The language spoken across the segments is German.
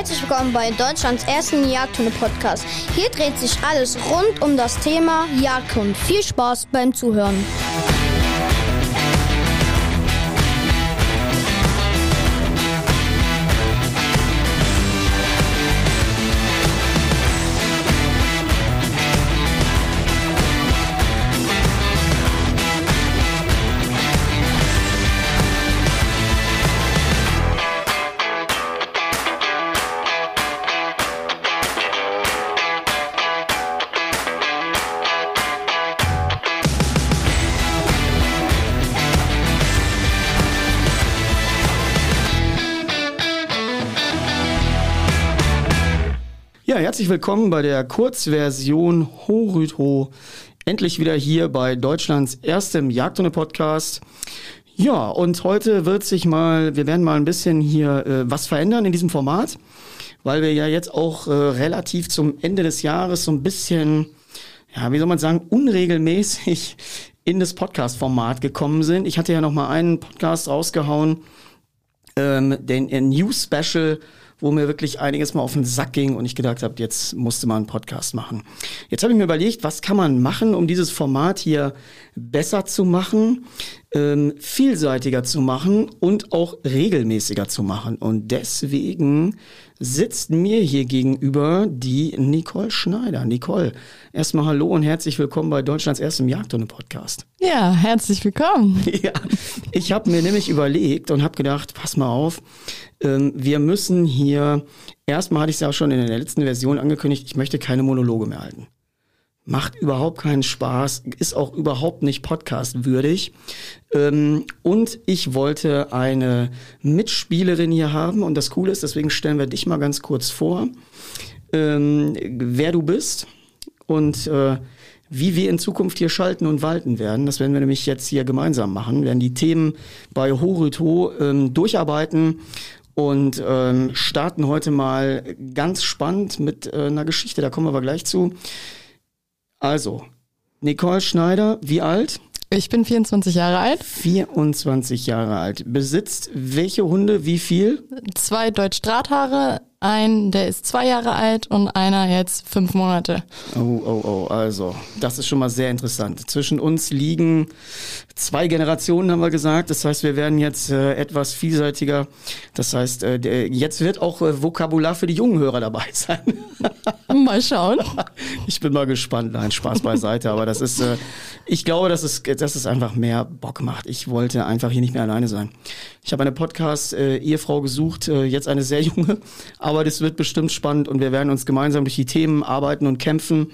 Herzlich willkommen bei Deutschlands ersten Jagdhunde-Podcast. Hier dreht sich alles rund um das Thema Jagdhund. Viel Spaß beim Zuhören. Herzlich willkommen bei der Kurzversion Horyto. Endlich wieder hier bei Deutschlands erstem Jagdhunde-Podcast. Ja, und heute wird sich mal, wir werden mal ein bisschen hier äh, was verändern in diesem Format, weil wir ja jetzt auch äh, relativ zum Ende des Jahres so ein bisschen, ja, wie soll man sagen, unregelmäßig in das Podcast-Format gekommen sind. Ich hatte ja noch mal einen Podcast rausgehauen, ähm, den äh, News Special wo mir wirklich einiges mal auf den Sack ging und ich gedacht habe, jetzt musste man einen Podcast machen. Jetzt habe ich mir überlegt, was kann man machen, um dieses Format hier besser zu machen, ähm, vielseitiger zu machen und auch regelmäßiger zu machen. Und deswegen sitzt mir hier gegenüber die Nicole Schneider. Nicole, erstmal hallo und herzlich willkommen bei Deutschlands erstem Jagdhunde-Podcast. Ja, herzlich willkommen. Ja, ich habe mir nämlich überlegt und habe gedacht, pass mal auf, ähm, wir müssen hier, erstmal hatte ich es ja auch schon in der letzten Version angekündigt, ich möchte keine Monologe mehr halten. Macht überhaupt keinen Spaß, ist auch überhaupt nicht podcastwürdig. Ähm, und ich wollte eine Mitspielerin hier haben und das Coole ist, deswegen stellen wir dich mal ganz kurz vor, ähm, wer du bist und äh, wie wir in Zukunft hier schalten und walten werden. Das werden wir nämlich jetzt hier gemeinsam machen. Wir werden die Themen bei Horuto ähm, durcharbeiten und starten heute mal ganz spannend mit äh, einer Geschichte. Da kommen wir aber gleich zu. Also, Nicole Schneider, wie alt? Ich bin 24 Jahre alt. 24 Jahre alt. Besitzt welche Hunde, wie viel? Zwei Deutsch-Drahthaare, ein, der ist zwei Jahre alt und einer jetzt fünf Monate. Oh, oh, oh, also, das ist schon mal sehr interessant. Zwischen uns liegen zwei Generationen, haben wir gesagt. Das heißt, wir werden jetzt äh, etwas vielseitiger. Das heißt, äh, der, jetzt wird auch äh, Vokabular für die jungen Hörer dabei sein. mal schauen. Ich bin mal gespannt. Nein, Spaß beiseite. Aber das ist, äh, ich glaube, dass es, dass es einfach mehr Bock macht. Ich wollte einfach hier nicht mehr alleine sein. Ich habe eine Podcast-Ehefrau gesucht, äh, jetzt eine sehr junge aber das wird bestimmt spannend und wir werden uns gemeinsam durch die Themen arbeiten und kämpfen.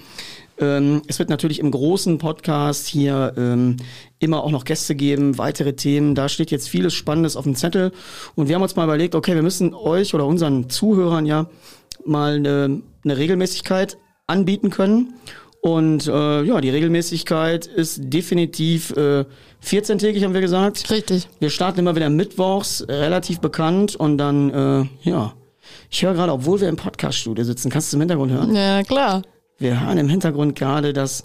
Ähm, es wird natürlich im großen Podcast hier ähm, immer auch noch Gäste geben, weitere Themen. Da steht jetzt vieles Spannendes auf dem Zettel. Und wir haben uns mal überlegt, okay, wir müssen euch oder unseren Zuhörern ja mal eine, eine Regelmäßigkeit anbieten können. Und äh, ja, die Regelmäßigkeit ist definitiv äh, 14-tägig, haben wir gesagt. Richtig. Wir starten immer wieder mittwochs, relativ bekannt. Und dann, äh, ja, ich höre gerade, obwohl wir im Podcaststudio sitzen, kannst du im Hintergrund hören? Ja, klar. Wir hören im Hintergrund gerade, dass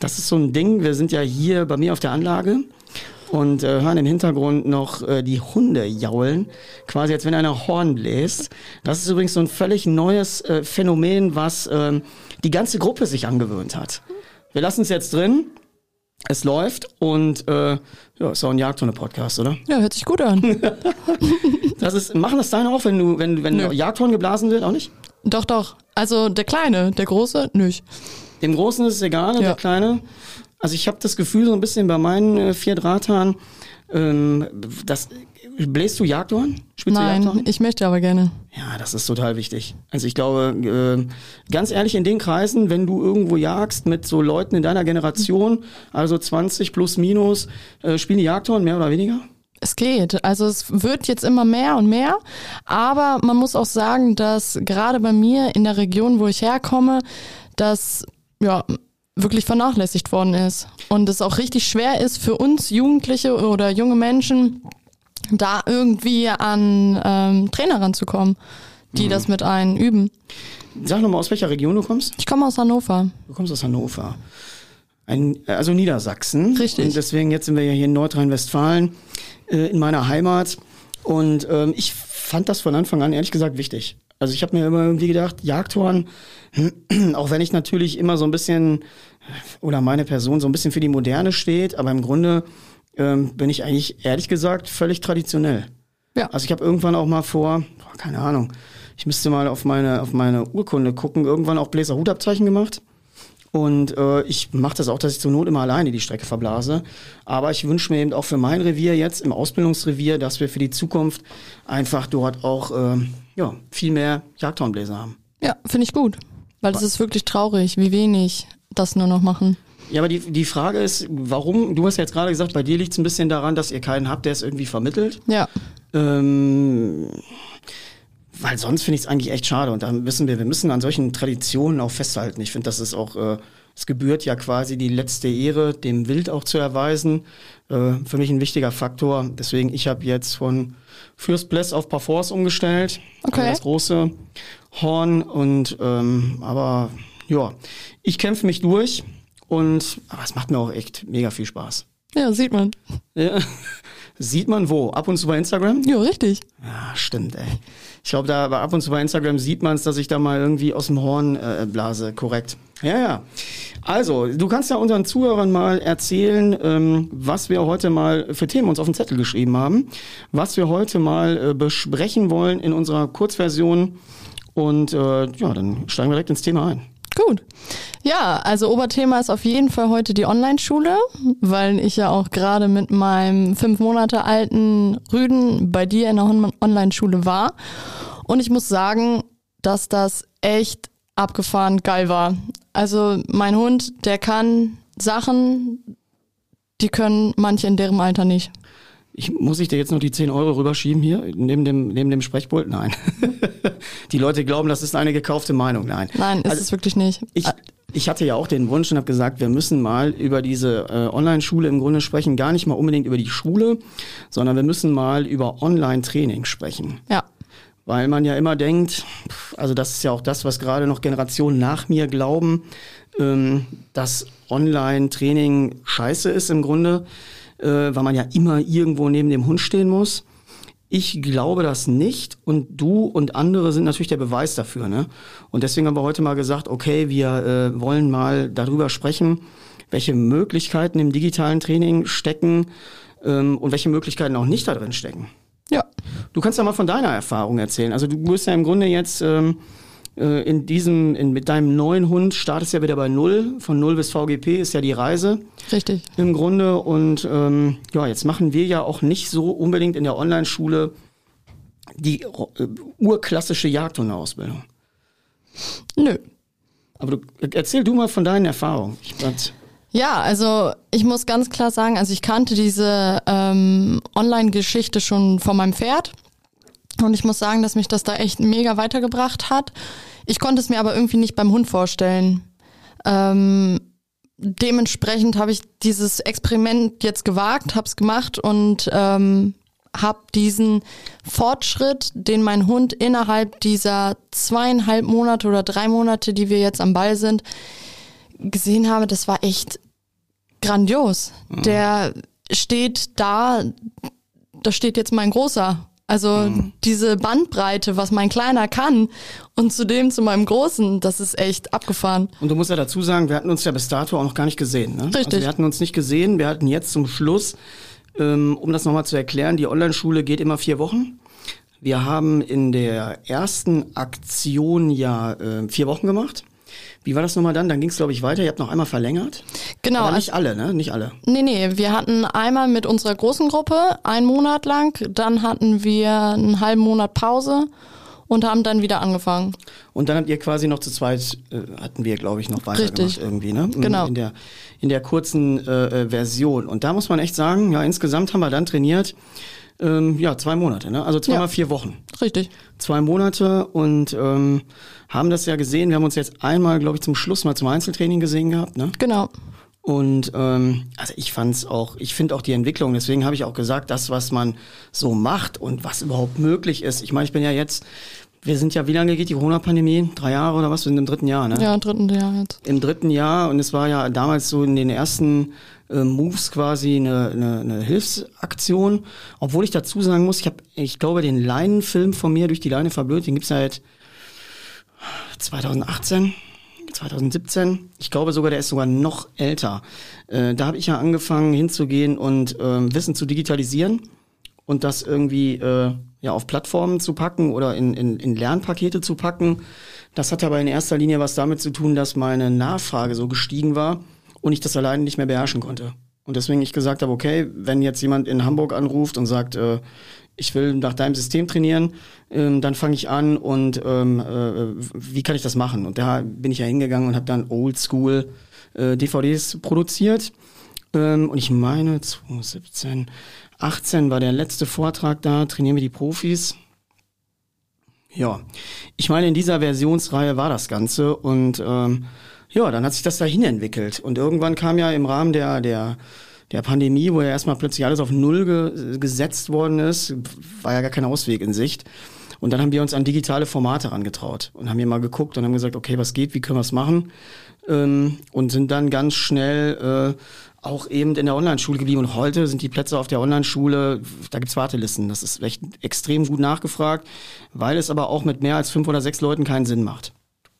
das ist so ein Ding. Wir sind ja hier bei mir auf der Anlage und äh, hören im Hintergrund noch äh, die Hunde jaulen, quasi als wenn einer Horn bläst. Das ist übrigens so ein völlig neues äh, Phänomen, was äh, die ganze Gruppe sich angewöhnt hat. Wir lassen es jetzt drin. Es läuft und äh, ja, ist auch ein Jagdhunde-Podcast, oder? Ja, hört sich gut an. das ist, machen das deine auch, wenn du, wenn, wenn Nö. Jagdhorn geblasen wird, auch nicht? doch, doch. Also der Kleine, der Große, nicht. Dem Großen ist es egal, Ja. der Kleine. Also ich habe das Gefühl so ein bisschen bei meinen äh, vier Drahthaaren, ähm, das bläst du Jagdhorn? Spielst du Nein, Jagdhorn? ich möchte aber gerne. Ja, das ist total wichtig. Also ich glaube, äh, ganz ehrlich, in den Kreisen, wenn du irgendwo jagst mit so Leuten in deiner Generation, also 20 plus minus, äh, spielen die Jagdhorn mehr oder weniger? Es geht. Also es wird jetzt immer mehr und mehr. Aber man muss auch sagen, dass gerade bei mir in der Region, wo ich herkomme, das ja wirklich vernachlässigt worden ist. Und es auch richtig schwer ist für uns Jugendliche oder junge Menschen, da irgendwie an ähm, Trainer ranzukommen, die das mit einen üben. Sag nochmal, aus welcher Region du kommst? Ich komme aus Hannover. Du kommst aus Hannover. Ein, also Niedersachsen. Richtig. Und deswegen, jetzt sind wir ja hier in Nordrhein-Westfalen, äh, in meiner Heimat. Und ähm, ich fand das von Anfang an ehrlich gesagt wichtig. Also ich habe mir immer irgendwie gedacht, Jagdhorn, auch wenn ich natürlich immer so ein bisschen oder meine Person so ein bisschen für die Moderne steht, aber im Grunde ähm, bin ich eigentlich ehrlich gesagt völlig traditionell. Ja. Also ich habe irgendwann auch mal vor, boah, keine Ahnung, ich müsste mal auf meine auf meine Urkunde gucken, irgendwann auch Bläser Hutabzeichen gemacht. Und äh, ich mache das auch, dass ich zur Not immer alleine die Strecke verblase. Aber ich wünsche mir eben auch für mein Revier jetzt im Ausbildungsrevier, dass wir für die Zukunft einfach dort auch äh, ja, viel mehr Jagdhornbläser haben. Ja, finde ich gut. Weil es ist wirklich traurig, wie wenig das nur noch machen. Ja, aber die, die Frage ist, warum, du hast ja jetzt gerade gesagt, bei dir liegt es ein bisschen daran, dass ihr keinen habt, der es irgendwie vermittelt. Ja. Ähm, weil sonst finde ich es eigentlich echt schade. Und da müssen wir, wir müssen an solchen Traditionen auch festhalten. Ich finde, das ist auch, äh, es gebührt ja quasi die letzte Ehre, dem Wild auch zu erweisen. Äh, für mich ein wichtiger Faktor. Deswegen, ich habe jetzt von Fürst Bless auf Parforce umgestellt. Okay. Also das große Horn. Und ähm, aber ja, ich kämpfe mich durch. Und aber es macht mir auch echt mega viel Spaß. Ja, sieht man. Ja. Sieht man wo? Ab und zu bei Instagram? Ja, richtig. Ja, stimmt, ey. Ich glaube, da aber ab und zu bei Instagram sieht man es, dass ich da mal irgendwie aus dem Horn äh, blase, korrekt. Ja, ja. Also, du kannst ja unseren Zuhörern mal erzählen, ähm, was wir heute mal für Themen uns auf den Zettel geschrieben haben, was wir heute mal äh, besprechen wollen in unserer Kurzversion. Und äh, ja, dann steigen wir direkt ins Thema ein. Gut. Ja, also Oberthema ist auf jeden Fall heute die Online-Schule, weil ich ja auch gerade mit meinem fünf Monate alten Rüden bei dir in der Online-Schule war. Und ich muss sagen, dass das echt abgefahren geil war. Also mein Hund, der kann Sachen, die können manche in deren Alter nicht. Ich, muss ich dir jetzt noch die 10 Euro rüberschieben hier, neben dem, neben dem Sprechpult? Nein. die Leute glauben, das ist eine gekaufte Meinung. Nein. Nein, ist Also, es wirklich nicht. Ich, ich hatte ja auch den Wunsch und habe gesagt, wir müssen mal über diese äh, Online-Schule im Grunde sprechen, gar nicht mal unbedingt über die Schule, sondern wir müssen mal über Online-Training sprechen. Ja, Weil man ja immer denkt, also das ist ja auch das, was gerade noch Generationen nach mir glauben, ähm, dass Online-Training scheiße ist im Grunde, äh, weil man ja immer irgendwo neben dem Hund stehen muss. Ich glaube das nicht und du und andere sind natürlich der Beweis dafür. Ne? Und deswegen haben wir heute mal gesagt, okay, wir äh, wollen mal darüber sprechen, welche Möglichkeiten im digitalen Training stecken ähm, und welche Möglichkeiten auch nicht da drin stecken. ja. Du kannst ja mal von deiner Erfahrung erzählen. Also du bist ja im Grunde jetzt ähm, äh, in diesem, in, mit deinem neuen Hund startest ja wieder bei Null. Von Null bis VGP ist ja die Reise Richtig. im Grunde. Und ähm, ja, jetzt machen wir ja auch nicht so unbedingt in der Online-Schule die äh, urklassische Jagdhundeausbildung. Nö. Aber du, erzähl du mal von deinen Erfahrungen. Ich, das, Ja, also ich muss ganz klar sagen, also ich kannte diese ähm, Online-Geschichte schon von meinem Pferd. Und ich muss sagen, dass mich das da echt mega weitergebracht hat. Ich konnte es mir aber irgendwie nicht beim Hund vorstellen. Ähm, dementsprechend habe ich dieses Experiment jetzt gewagt, habe es gemacht und ähm, habe diesen Fortschritt, den mein Hund innerhalb dieser zweieinhalb Monate oder drei Monate, die wir jetzt am Ball sind, gesehen habe, das war echt grandios. Der steht da, da steht jetzt mein Großer. Also diese Bandbreite, was mein Kleiner kann und zudem zu meinem Großen, das ist echt abgefahren. Und du musst ja dazu sagen, wir hatten uns ja bis dato auch noch gar nicht gesehen. Ne? Richtig. Also wir hatten uns nicht gesehen. Wir hatten jetzt zum Schluss, ähm, um das nochmal zu erklären, die Online-Schule geht immer vier Wochen. Wir haben in der ersten Aktion ja äh, vier Wochen gemacht. Wie war das nochmal dann? Dann ging es, glaube ich, weiter. Ihr habt noch einmal verlängert. Genau, Aber also- nicht alle, ne? Nicht alle. Nee, nee, wir hatten einmal mit unserer großen Gruppe einen Monat lang, dann hatten wir einen halben Monat Pause und haben dann wieder angefangen. Und dann habt ihr quasi noch zu zweit, äh, hatten wir, glaube ich, noch weitergemacht Richtig. irgendwie, ne? In- Genau. In der, in der kurzen äh, äh, Version. Und da muss man echt sagen, ja, insgesamt haben wir dann trainiert, ähm, ja, zwei Monate, ne? Also zweimal Ja. vier Wochen. Richtig. zwei Monate und ähm, haben das ja gesehen. Wir haben uns jetzt einmal, glaube ich, zum Schluss mal zum Einzeltraining gesehen gehabt. Ne? Genau. Und ähm, also ich fand's auch, ich finde auch die Entwicklung, deswegen habe ich auch gesagt, das, was man so macht und was überhaupt möglich ist. Ich meine, ich bin ja jetzt, wir sind ja, wie lange geht die Corona-Pandemie? Drei Jahre oder was? Wir sind im dritten Jahr, ne? Ja, dritten Jahr jetzt. Im dritten Jahr und es war ja damals so in den ersten äh, Moves quasi eine, eine, eine Hilfsaktion. Obwohl ich dazu sagen muss, ich habe, ich glaube, den Leinenfilm von mir durch die Leine verblödet, den gibt's seit 2018, 2017. Ich glaube sogar, der ist sogar noch älter. Äh, da habe ich ja angefangen hinzugehen und äh, Wissen zu digitalisieren und das irgendwie äh, ja auf Plattformen zu packen oder in, in, in Lernpakete zu packen. Das hat aber in erster Linie was damit zu tun, dass meine Nachfrage so gestiegen war und ich das alleine nicht mehr beherrschen konnte. Und deswegen ich gesagt habe, okay, wenn jetzt jemand in Hamburg anruft und sagt, äh, ich will nach deinem System trainieren, ähm, dann fange ich an und ähm, äh, wie kann ich das machen? Und da bin ich ja hingegangen und habe dann Oldschool äh, DVDs produziert. Ähm, und ich meine 2017, 18 war der letzte Vortrag da, trainieren wir die Profis. Ja, ich meine, in dieser Versionsreihe war das Ganze und ähm, ja, dann hat sich das dahin entwickelt. Und irgendwann kam ja im Rahmen der, der der Pandemie, wo ja erstmal plötzlich alles auf Null ge gesetzt worden ist, war ja gar kein Ausweg in Sicht. Und dann haben wir uns an digitale Formate herangetraut und haben hier mal geguckt und haben gesagt, okay, was geht, wie können wir es machen? Ähm, und sind dann ganz schnell äh, auch eben in der Online-Schule geblieben. Und heute sind die Plätze auf der Online-Schule, da gibt's Wartelisten. Das ist echt extrem gut nachgefragt, weil es aber auch mit mehr als fünf oder sechs Leuten keinen Sinn macht.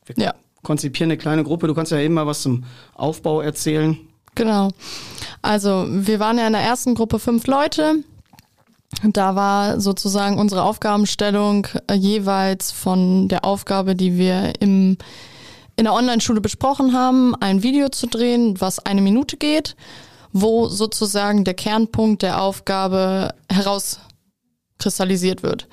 Wir ja. Konzipieren eine kleine Gruppe. Du kannst ja eben mal was zum Aufbau erzählen. Genau. Also wir waren ja in der ersten Gruppe fünf Leute. Da war sozusagen unsere Aufgabenstellung äh, jeweils von der Aufgabe, die wir im, in der Online-Schule besprochen haben, ein Video zu drehen, was eine Minute geht, wo sozusagen der Kernpunkt der Aufgabe herauskristallisiert wird.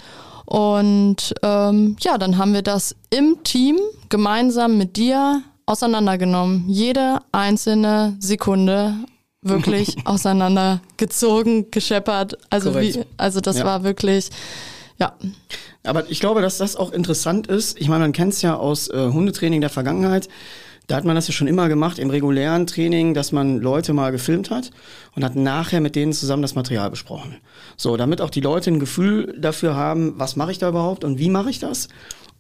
Und ähm, ja, dann haben wir das im Team gemeinsam mit dir auseinandergenommen. Jede einzelne Sekunde wirklich auseinandergezogen, gescheppert. Also wie, also das ja. war wirklich, ja. Aber ich glaube, dass das auch interessant ist. Ich meine, man kennt es ja aus äh, Hundetraining der Vergangenheit. Da hat man das ja schon immer gemacht im regulären Training, dass man Leute mal gefilmt hat und hat nachher mit denen zusammen das Material besprochen. So, damit auch die Leute ein Gefühl dafür haben, was mache ich da überhaupt und wie mache ich das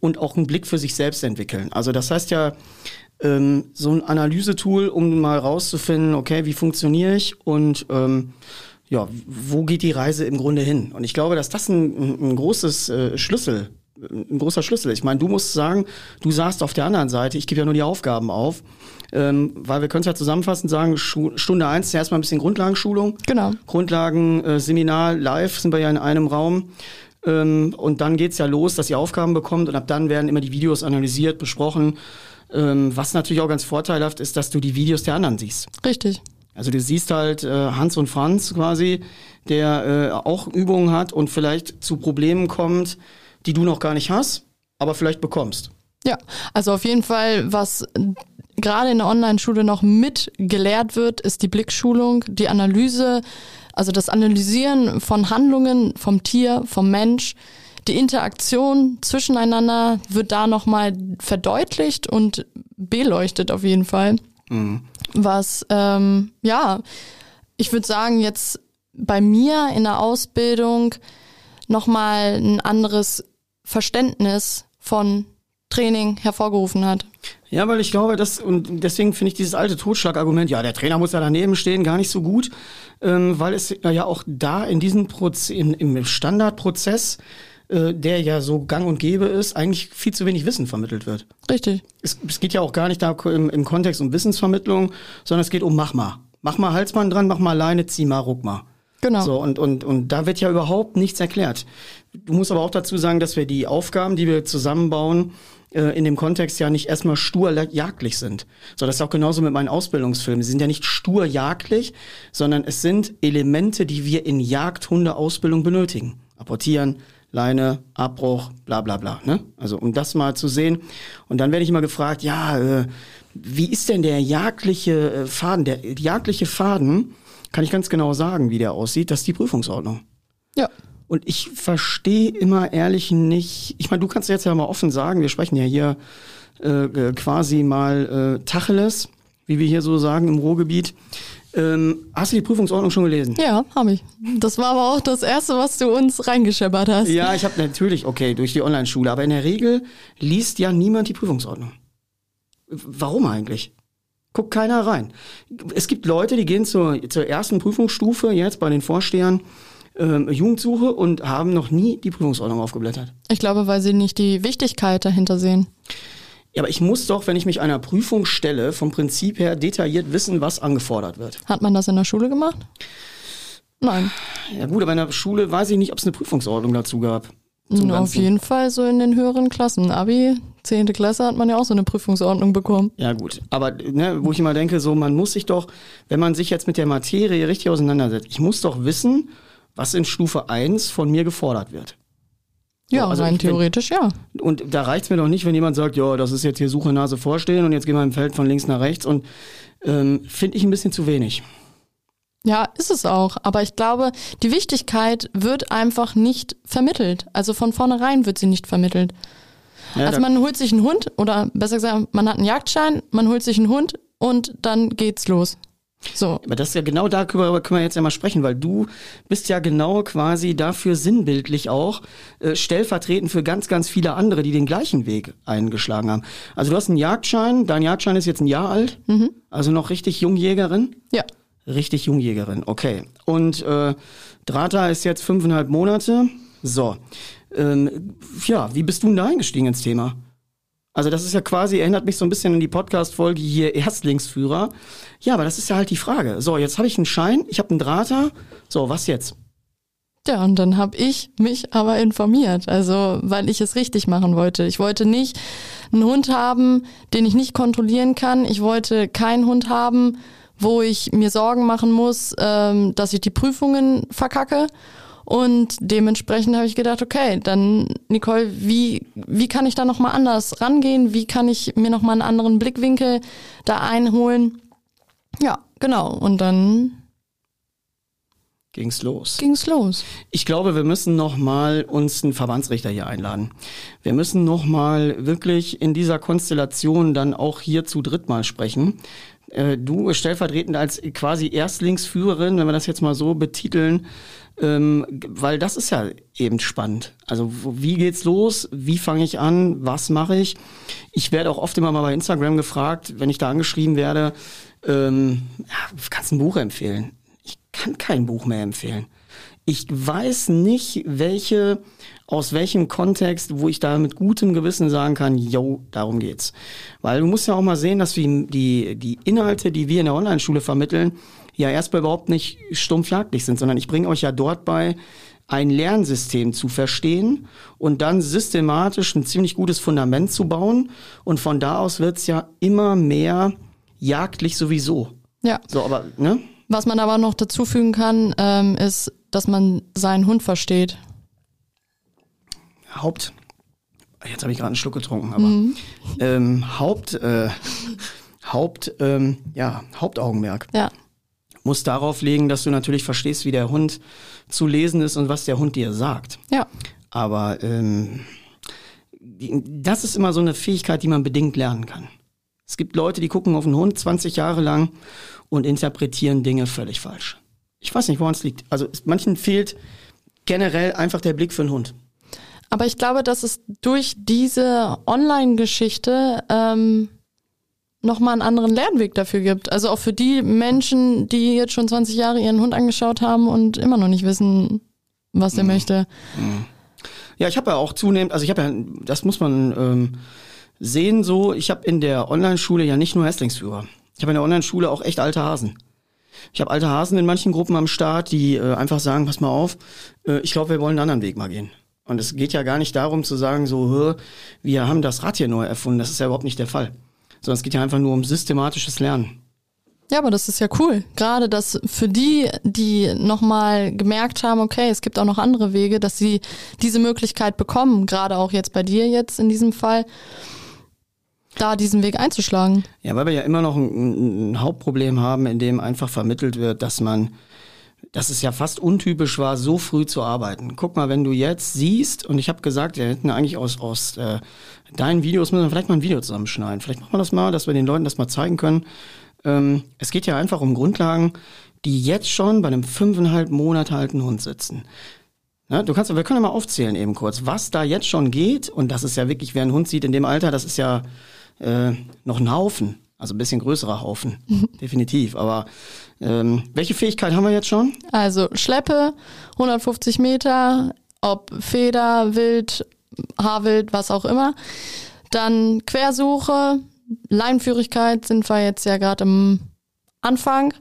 und auch einen Blick für sich selbst entwickeln. Also das heißt ja, ähm, so ein Analysetool, um mal rauszufinden, okay, wie funktioniere ich und ähm, ja, wo geht die Reise im Grunde hin? Und ich glaube, dass das ein, ein großes äh, Schlüssel, ein großer Schlüssel. Ich meine, du musst sagen, du saßt auf der anderen Seite, ich gebe ja nur die Aufgaben auf. Ähm, weil wir können es ja zusammenfassend sagen, Schu Stunde eins ist ja erstmal ein bisschen Grundlagenschulung. Genau. Grundlagen, äh, Seminar, live sind wir ja in einem Raum. Ähm, und dann geht's ja los, dass ihr Aufgaben bekommt und ab dann werden immer die Videos analysiert, besprochen ähm, was natürlich auch ganz vorteilhaft ist, dass du die Videos der anderen siehst. Richtig. Also du siehst halt äh, Hans und Franz quasi, der äh, auch Übungen hat und vielleicht zu Problemen kommt, die du noch gar nicht hast, aber vielleicht bekommst. Ja, also auf jeden Fall, was gerade in der Online-Schule noch mit gelehrt wird, ist die Blickschulung, die Analyse, also das Analysieren von Handlungen vom Tier, vom Mensch, die Interaktion zwischeneinander wird da nochmal verdeutlicht und beleuchtet auf jeden Fall. Mhm. Was, ähm, ja, ich würde sagen, jetzt bei mir in der Ausbildung nochmal ein anderes Verständnis von Training hervorgerufen hat. Ja, weil ich glaube, das, und deswegen finde ich dieses alte Totschlagargument, ja, der Trainer muss ja daneben stehen, gar nicht so gut, ähm, weil es ja auch da in diesem Prozess, im Standardprozess äh, der ja so gang und gäbe ist, eigentlich viel zu wenig Wissen vermittelt wird. Richtig. Es, es geht ja auch gar nicht da im, im Kontext um Wissensvermittlung, sondern es geht um mach mal. Mach mal Halsband dran, mach mal alleine, zieh mal, ruck mal. Genau. So, und, und, und da wird ja überhaupt nichts erklärt. Du musst aber auch dazu sagen, dass wir die Aufgaben, die wir zusammenbauen, äh, in dem Kontext ja nicht erstmal stur jagdlich sind. So, das ist auch genauso mit meinen Ausbildungsfilmen. Sie sind ja nicht stur jagdlich, sondern es sind Elemente, die wir in Jagdhundeausbildung benötigen. Apportieren, Leine, Abbruch, bla bla bla. Ne? Also um das mal zu sehen. Und dann werde ich immer gefragt, ja, äh, wie ist denn der jagdliche äh, Faden? Der jagdliche Faden, kann ich ganz genau sagen, wie der aussieht, das ist die Prüfungsordnung. Ja. Und ich verstehe immer ehrlich nicht, ich meine, du kannst jetzt ja mal offen sagen, wir sprechen ja hier äh, quasi mal äh, Tacheles, wie wir hier so sagen im Ruhrgebiet. Ähm, hast du die Prüfungsordnung schon gelesen? Ja, habe ich. Das war aber auch das Erste, was du uns reingescheppert hast. Ja, ich habe natürlich, okay, durch die Online-Schule, aber in der Regel liest ja niemand die Prüfungsordnung. Warum eigentlich? Guckt keiner rein. Es gibt Leute, die gehen zur, zur ersten Prüfungsstufe jetzt bei den Vorstehern ähm, Jugendsuche und haben noch nie die Prüfungsordnung aufgeblättert. Ich glaube, weil sie nicht die Wichtigkeit dahinter sehen. Ja, aber ich muss doch, wenn ich mich einer Prüfung stelle, vom Prinzip her detailliert wissen, was angefordert wird. Hat man das in der Schule gemacht? Nein. Ja gut, aber in der Schule weiß ich nicht, ob es eine Prüfungsordnung dazu gab. zum Auf jeden Fall so in den höheren Klassen. Abi, 10. Klasse hat man ja auch so eine Prüfungsordnung bekommen. Ja gut, aber ne, wo ich immer denke, so man muss sich doch, wenn man sich jetzt mit der Materie richtig auseinandersetzt, ich muss doch wissen, was in Stufe 1 von mir gefordert wird. Ja, also rein theoretisch ja. Und da reicht's mir doch nicht, wenn jemand sagt, ja, das ist jetzt hier Suche, Nase vorstehen und jetzt gehen wir im Feld von links nach rechts und ähm, finde ich ein bisschen zu wenig. Ja, ist es auch. Aber ich glaube, die Wichtigkeit wird einfach nicht vermittelt. Also von vornherein wird sie nicht vermittelt. Ja, also man holt sich einen Hund oder besser gesagt, man hat einen Jagdschein, man holt sich einen Hund und dann geht's los. So. Aber das ist ja genau darüber können wir jetzt ja mal sprechen, weil du bist ja genau quasi dafür sinnbildlich auch äh, stellvertretend für ganz, ganz viele andere, die den gleichen Weg eingeschlagen haben. Also du hast einen Jagdschein, dein Jagdschein ist jetzt ein Jahr alt, also noch richtig Jungjägerin. Ja. Richtig Jungjägerin, okay. Und äh, Drata ist jetzt fünfeinhalb Monate. So. Ähm, ja, wie bist du denn da eingestiegen ins Thema? Also das ist ja quasi, erinnert mich so ein bisschen an die Podcast-Folge hier Erstlingsführer. Ja, aber das ist ja halt die Frage. So, jetzt habe ich einen Schein, ich habe einen Drahter. So, was jetzt? Ja, und dann habe ich mich aber informiert, also weil ich es richtig machen wollte. Ich wollte nicht einen Hund haben, den ich nicht kontrollieren kann. Ich wollte keinen Hund haben, wo ich mir Sorgen machen muss, ähm, dass ich die Prüfungen verkacke. Und dementsprechend habe ich gedacht, okay, dann Nicole, wie wie kann ich da noch mal anders rangehen? Wie kann ich mir noch mal einen anderen Blickwinkel da einholen? Ja, genau. Und dann Ging's los. ging's los. Ich glaube, wir müssen noch mal uns einen Verbandsrichter hier einladen. Wir müssen noch mal wirklich in dieser Konstellation dann auch hier zu dritt mal sprechen. Äh, Du stellvertretend als quasi Erstlingsführerin, wenn wir das jetzt mal so betiteln, ähm, weil das ist ja eben spannend. Also wie geht's los? Wie fange ich an? Was mache ich? Ich werde auch oft immer mal bei Instagram gefragt, wenn ich da angeschrieben werde, ähm, ja, kannst ein Buch empfehlen? Ich kann kein Buch mehr empfehlen. Ich weiß nicht, welche, aus welchem Kontext, wo ich da mit gutem Gewissen sagen kann, yo, darum geht's. Weil du musst ja auch mal sehen, dass wir die, die Inhalte, die wir in der Online-Schule vermitteln, ja erstmal überhaupt nicht stumpf jagdlich sind, sondern ich bringe euch ja dort bei, ein Lernsystem zu verstehen und dann systematisch ein ziemlich gutes Fundament zu bauen. Und von da aus wird's ja immer mehr jagdlich sowieso. Ja. So, aber, ne? Was man aber noch dazu fügen kann, ähm, ist, dass man seinen Hund versteht. Haupt. Jetzt habe ich gerade einen Schluck getrunken, aber ähm, Haupt, äh, Haupt, ähm, ja, Hauptaugenmerk Ja. muss darauf legen, dass du natürlich verstehst, wie der Hund zu lesen ist und was der Hund dir sagt. Ja. Aber ähm, das ist immer so eine Fähigkeit, die man bedingt lernen kann. Es gibt Leute, die gucken auf einen Hund 20 Jahre lang und interpretieren Dinge völlig falsch. Ich weiß nicht, woran es liegt. Also manchen fehlt generell einfach der Blick für einen Hund. Aber ich glaube, dass es durch diese Online-Geschichte ähm, nochmal einen anderen Lernweg dafür gibt. Also auch für die Menschen, die jetzt schon 20 Jahre ihren Hund angeschaut haben und immer noch nicht wissen, was der möchte. Ja, ich habe ja auch zunehmend, also ich habe ja, das muss man ähm, sehen so, ich habe in der Online-Schule ja nicht nur Erstlingsführer. Ich habe in der Online-Schule auch echt alte Hasen. Ich habe alte Hasen in manchen Gruppen am Start, die äh, einfach sagen, pass mal auf, äh, ich glaube, wir wollen einen anderen Weg mal gehen. Und es geht ja gar nicht darum zu sagen, so, hör, wir haben das Rad hier neu erfunden. Das ist ja überhaupt nicht der Fall. Sondern es geht ja einfach nur um systematisches Lernen. Ja, aber das ist ja cool. Gerade das für die, die nochmal gemerkt haben, okay, es gibt auch noch andere Wege, dass sie diese Möglichkeit bekommen, gerade auch jetzt bei dir jetzt in diesem Fall, da diesen Weg einzuschlagen. Ja, weil wir ja immer noch ein, ein Hauptproblem haben, in dem einfach vermittelt wird, dass man, dass es ja fast untypisch war, so früh zu arbeiten. Guck mal, wenn du jetzt siehst, und ich habe gesagt, wir hätten eigentlich aus, aus äh, deinen Videos müssen wir vielleicht mal ein Video zusammenschneiden. Vielleicht machen wir das mal, dass wir den Leuten das mal zeigen können. Ähm, es geht ja einfach um Grundlagen, die jetzt schon bei einem fünfeinhalb Monate alten Hund sitzen. Ne, du kannst, wir können ja mal aufzählen eben kurz, was da jetzt schon geht. Und das ist ja wirklich, wer einen Hund sieht in dem Alter, das ist ja äh, noch ein Haufen. Also ein bisschen größerer Haufen, definitiv. Aber ähm, welche Fähigkeit haben wir jetzt schon? Also Schleppe, 150 Meter, ob Feder, Wild, Haarwild, was auch immer. Dann Quersuche, Leinführigkeit sind wir jetzt ja gerade im Anfang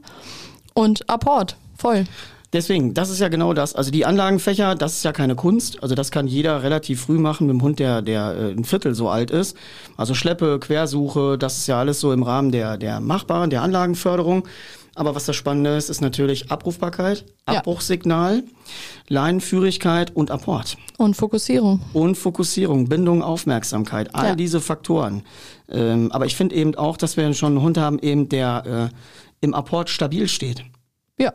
und Apport, voll. Deswegen, das ist ja genau das. Also die Anlagenfächer, das ist ja keine Kunst. Also das kann jeder relativ früh machen mit dem Hund, der, der äh, ein Viertel so alt ist. Also Schleppe, Quersuche, das ist ja alles so im Rahmen der, der Machbaren, der Anlagenförderung. Aber was das Spannende ist, ist natürlich Abrufbarkeit, Ja. Abbruchssignal, Leinenführigkeit und Apport. Und Fokussierung. Und Fokussierung, Bindung, Aufmerksamkeit, all Ja. diese Faktoren. Ähm, aber ich finde eben auch, dass wir schon einen Hund haben, eben der äh, im Apport stabil steht. Ja,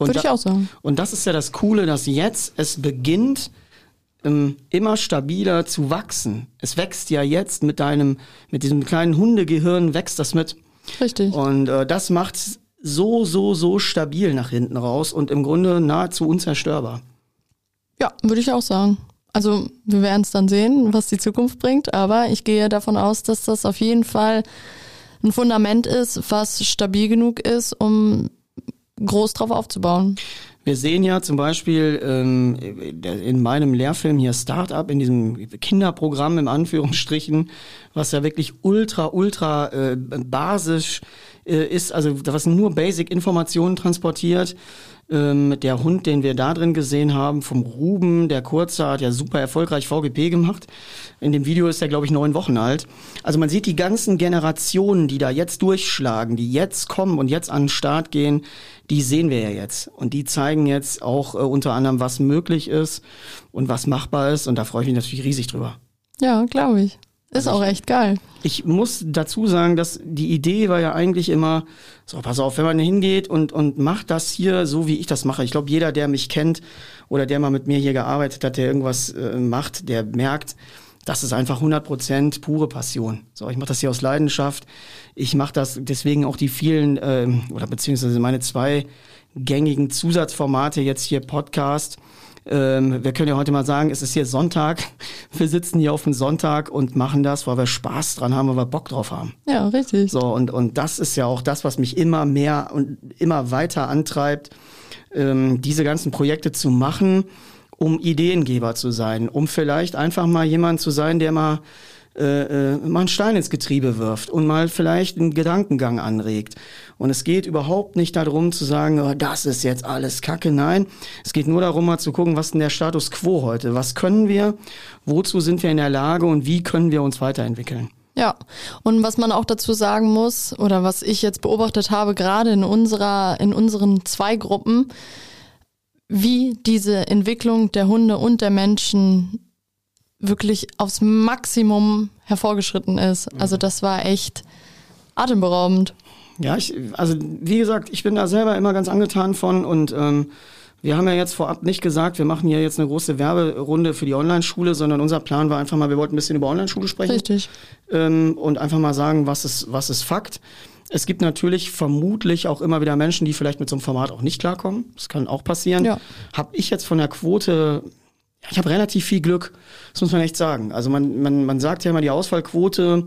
Und würde ich auch sagen. Und das ist ja das Coole, dass jetzt es beginnt, ähm, immer stabiler zu wachsen. Es wächst ja jetzt mit deinem, mit diesem kleinen Hundegehirn wächst das mit. Richtig. Und äh, das macht so, so, so stabil nach hinten raus und im Grunde nahezu unzerstörbar. Ja, würde ich auch sagen. Also wir werden es dann sehen, was die Zukunft bringt, aber ich gehe davon aus, dass das auf jeden Fall ein Fundament ist, was stabil genug ist, um groß drauf aufzubauen. Wir sehen ja zum Beispiel ähm, in meinem Lehrfilm hier Startup, in diesem Kinderprogramm im Anführungsstrichen, was ja wirklich ultra, ultra äh, basisch äh, ist, also was nur Basic-Informationen transportiert. Ähm, der Hund, den wir da drin gesehen haben, vom Ruben, der Kurze, hat ja super erfolgreich VGP gemacht. In dem Video ist er, glaube ich, neun Wochen alt. Also man sieht die ganzen Generationen, die da jetzt durchschlagen, die jetzt kommen und jetzt an den Start gehen, die sehen wir ja jetzt. Und die zeigen jetzt auch äh, unter anderem, was möglich ist und was machbar ist. Und da freue ich mich natürlich riesig drüber. Ja, glaube ich. Ist Also auch echt geil. Ich muss dazu sagen, dass die Idee war ja eigentlich immer, so pass auf, wenn man hingeht und, und macht das hier so, wie ich das mache. Ich glaube, jeder, der mich kennt oder der mal mit mir hier gearbeitet hat, der irgendwas äh, macht, der merkt, das ist einfach 100% pure Passion. So, ich mache das hier aus Leidenschaft. Ich mache das deswegen auch die vielen, ähm, oder beziehungsweise meine zwei gängigen Zusatzformate jetzt hier Podcast. Ähm, wir können ja heute mal sagen, es ist hier Sonntag. Wir sitzen hier auf dem Sonntag und machen das, weil wir Spaß dran haben, weil wir Bock drauf haben. Ja, richtig. So, und, und das ist ja auch das, was mich immer mehr und immer weiter antreibt, ähm, diese ganzen Projekte zu machen, um Ideengeber zu sein, um vielleicht einfach mal jemand zu sein, der mal äh, äh, mal einen Stein ins Getriebe wirft und mal vielleicht einen Gedankengang anregt. Und es geht überhaupt nicht darum zu sagen, oh, das ist jetzt alles Kacke. Nein, es geht nur darum, mal zu gucken, was ist denn der Status quo heute? Was können wir? Wozu sind wir in der Lage und wie können wir uns weiterentwickeln? Ja, und was man auch dazu sagen muss, oder was ich jetzt beobachtet habe, gerade in unserer, in unseren zwei Gruppen, wie diese Entwicklung der Hunde und der Menschen wirklich aufs Maximum hervorgeschritten ist. Also das war echt atemberaubend. Ja, ich, also wie gesagt, ich bin da selber immer ganz angetan von und ähm, wir haben ja jetzt vorab nicht gesagt, wir machen hier jetzt eine große Werberunde für die Online-Schule, sondern unser Plan war einfach mal, wir wollten ein bisschen über Online-Schule sprechen Richtig. ähm, und einfach mal sagen, was ist, was ist Fakt. Es gibt natürlich vermutlich auch immer wieder Menschen, die vielleicht mit so einem Format auch nicht klarkommen. Das kann auch passieren. Ja. Hab ich jetzt von der Quote, ich habe relativ viel Glück, das muss man echt sagen. Also man, man, man sagt ja immer, die Auswahlquote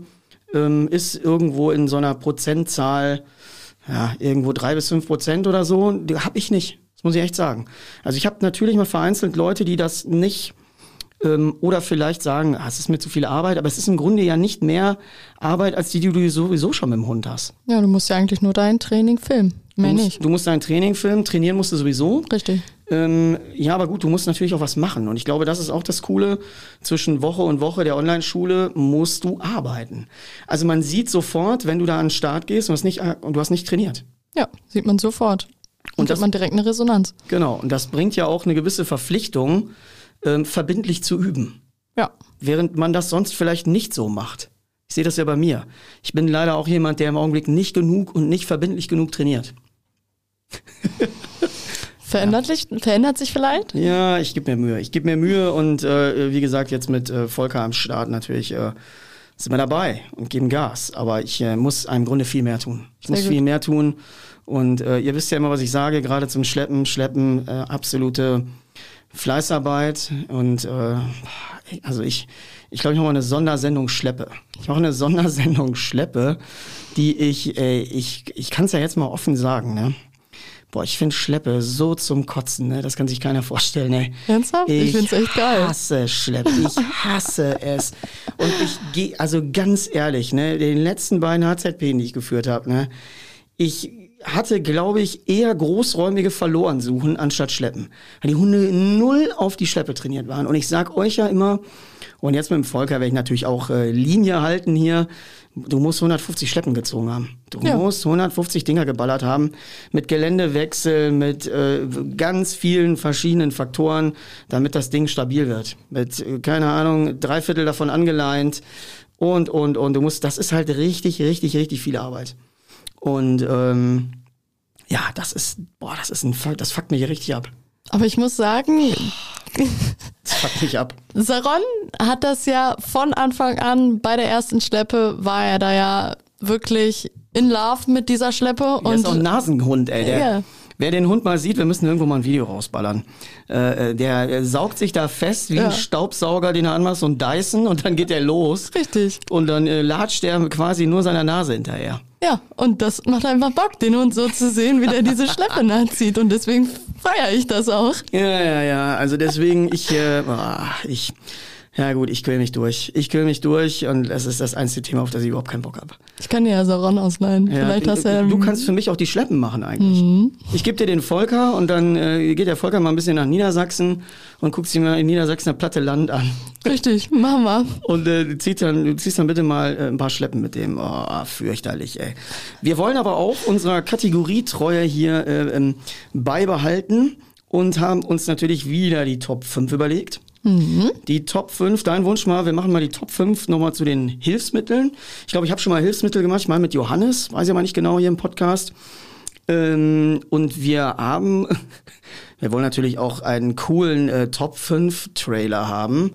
ähm, ist irgendwo in so einer Prozentzahl, ja, irgendwo drei bis fünf Prozent oder so. Die habe ich nicht. Das muss ich echt sagen. Also ich habe natürlich mal vereinzelt Leute, die das nicht ähm, oder vielleicht sagen, ah, es ist mir zu viel Arbeit, aber es ist im Grunde ja nicht mehr Arbeit, als die, die du sowieso schon mit dem Hund hast. Ja, du musst ja eigentlich nur dein Training filmen. Mehr du musst, nicht. Du musst dein Training filmen, trainieren musst du sowieso. Richtig. Ähm, ja, aber gut, du musst natürlich auch was machen. Und ich glaube, das ist auch das Coole. Zwischen Woche und Woche der Online-Schule musst du arbeiten. Also man sieht sofort, wenn du da an den Start gehst und, nicht, und du hast nicht trainiert. Ja, sieht man sofort. Und, Und das- hat man direkt eine Resonanz. Genau. Und das bringt ja auch eine gewisse Verpflichtung, ähm, verbindlich zu üben. Ja. während man das sonst vielleicht nicht so macht. Ich sehe das ja bei mir. Ich bin leider auch jemand, der im Augenblick nicht genug und nicht verbindlich genug trainiert. Verändert, sich, verändert sich vielleicht? Ja, ich gebe mir Mühe. Ich gebe mir Mühe und äh, wie gesagt, jetzt mit äh, Volker am Start natürlich äh, sind wir dabei und geben Gas. Aber ich äh, muss im Grunde viel mehr tun. Ich Sehr muss gut. viel mehr tun. Und äh, ihr wisst ja immer, was ich sage, gerade zum Schleppen. Schleppen, äh, absolute Fleißarbeit. Und äh, also ich, ich glaube, ich mache mal eine Sondersendung Schleppe. Ich mache eine Sondersendung Schleppe, die ich, äh, ich, ich kann es ja jetzt mal offen sagen, ne? Boah, ich finde Schleppe so zum Kotzen, ne? Das kann sich keiner vorstellen, ey. Ernsthaft? Ich, find's echt geil. Ich hasse Schleppe. Ich hasse es. Und ich gehe, also ganz ehrlich, ne, den letzten beiden HZP, die ich geführt habe, ne, ich hatte, glaube ich, eher großräumige Verlorensuchen anstatt Schleppen. Weil die Hunde null auf die Schleppe trainiert waren. Und ich sag euch ja immer, und jetzt mit dem Volker werde ich natürlich auch äh, Linie halten hier. Du musst 150 Schleppen gezogen haben. Du ja. musst 150 Dinger geballert haben. Mit Geländewechsel, mit äh, ganz vielen verschiedenen Faktoren, damit das Ding stabil wird. Mit, äh, keine Ahnung, drei Viertel davon angeleint und, und, und. Du musst, das ist halt richtig, richtig, richtig viel Arbeit. Und ähm, ja, das ist, boah, das ist ein, das fuckt mich richtig ab. Aber ich muss sagen, fuckt mich ab. Saron hat das ja von Anfang an bei der ersten Schleppe war er da ja wirklich in Love mit dieser Schleppe. Der und ist auch ein Nasenhund, ey. Der, ja. Wer den Hund mal sieht, wir müssen irgendwo mal ein Video rausballern. Äh, äh der, der saugt sich da fest wie ja. ein Staubsauger, den er anmacht, so ein Dyson und dann geht er los. Richtig. Und dann äh, latscht er quasi nur seiner Nase hinterher. Ja, und das macht einfach Bock, den Hund so zu sehen, wie der diese Schleppe nachzieht. Und deswegen feiere ich das auch. Ja, ja, ja. Also deswegen, ich, äh, ich, ja gut, ich quäl mich durch. Ich quäl mich durch und das ist das einzige Thema, auf das ich überhaupt keinen Bock habe. Ich kann dir ja Saron ausleihen. Ja, Vielleicht hast du ja, Du kannst für mich auch die Schleppen machen eigentlich. Mhm. Ich gebe dir den Volker und dann äh, geht der Volker mal ein bisschen nach Niedersachsen und guckt sich mal in Niedersachsen das platte Land an. Richtig, machen wir. Und äh, du, ziehst dann, du ziehst dann bitte mal äh, ein paar Schleppen mit dem. Oh, fürchterlich, ey. Wir wollen aber auch unserer Kategorietreue hier äh, ähm, beibehalten und haben uns natürlich wieder die Top 5 überlegt. Mhm. Die Top 5, dein Wunsch mal, wir machen mal die Top 5 nochmal zu den Hilfsmitteln. Ich glaube, ich habe schon mal Hilfsmittel gemacht, ich meine mit Johannes, weiß ich mal nicht genau hier im Podcast. Ähm, und wir haben, wir wollen natürlich auch einen coolen äh, Top 5 Trailer haben.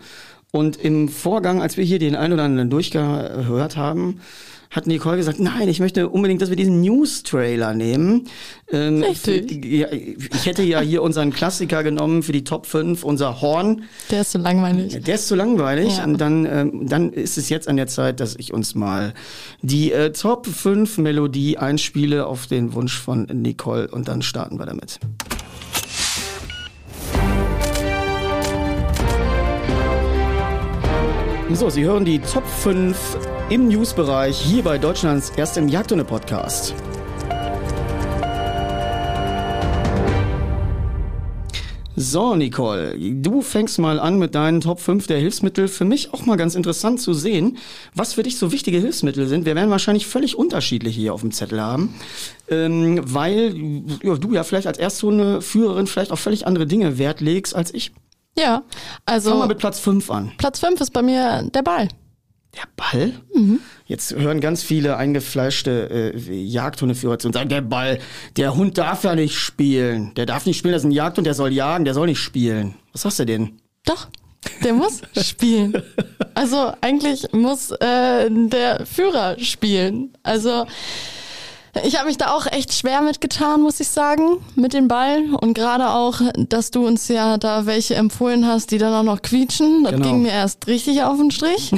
Und im Vorgang, als wir hier den ein oder anderen durchgehört haben, hat Nicole gesagt, nein, ich möchte unbedingt, dass wir diesen News-Trailer nehmen. Ähm, Richtig. Ja, ich hätte ja hier unseren Klassiker genommen für die Top 5, unser Horn. Der ist so langweilig. Der ist so langweilig. Ja. Und dann, ähm, dann ist es jetzt an der Zeit, dass ich uns mal die äh, Top 5 Melodie einspiele auf den Wunsch von Nicole und dann starten wir damit. So, Sie hören die Top 5 im Newsbereich hier bei Deutschlands erstem Jagdhunde-Podcast. So, Nicole, du fängst mal an mit deinen Top 5 der Hilfsmittel. Für mich auch mal ganz interessant zu sehen, was für dich so wichtige Hilfsmittel sind. Wir werden wahrscheinlich völlig unterschiedliche hier auf dem Zettel haben, ähm, weil ja, du ja vielleicht als Ersthundeführerin vielleicht auf völlig andere Dinge Wert legst als ich. Ja, also. Fangen wir mit Platz 5 an. Platz 5 ist bei mir der Ball. Der Ball? Mhm. Jetzt hören ganz viele eingefleischte äh, Jagdhundeführer zu und sagen, der Ball, der Hund darf ja nicht spielen. Der darf nicht spielen, das ist ein Jagdhund, der soll jagen, der soll nicht spielen. Was sagst du denn? Doch, der muss spielen. Also eigentlich muss äh, der Führer spielen. Also ich habe mich da auch echt schwer mitgetan, muss ich sagen, mit den Ballen. Und gerade auch, dass du uns ja da welche empfohlen hast, die dann auch noch quietschen. Das genau. ging mir erst richtig auf den Strich.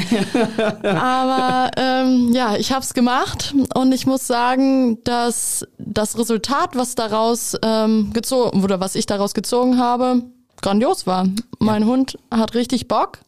Aber ähm, ja, ich habe es gemacht und ich muss sagen, dass das Resultat, was daraus ähm, gezogen oder was ich daraus gezogen habe, grandios war. Mein ja. Hund hat richtig Bock.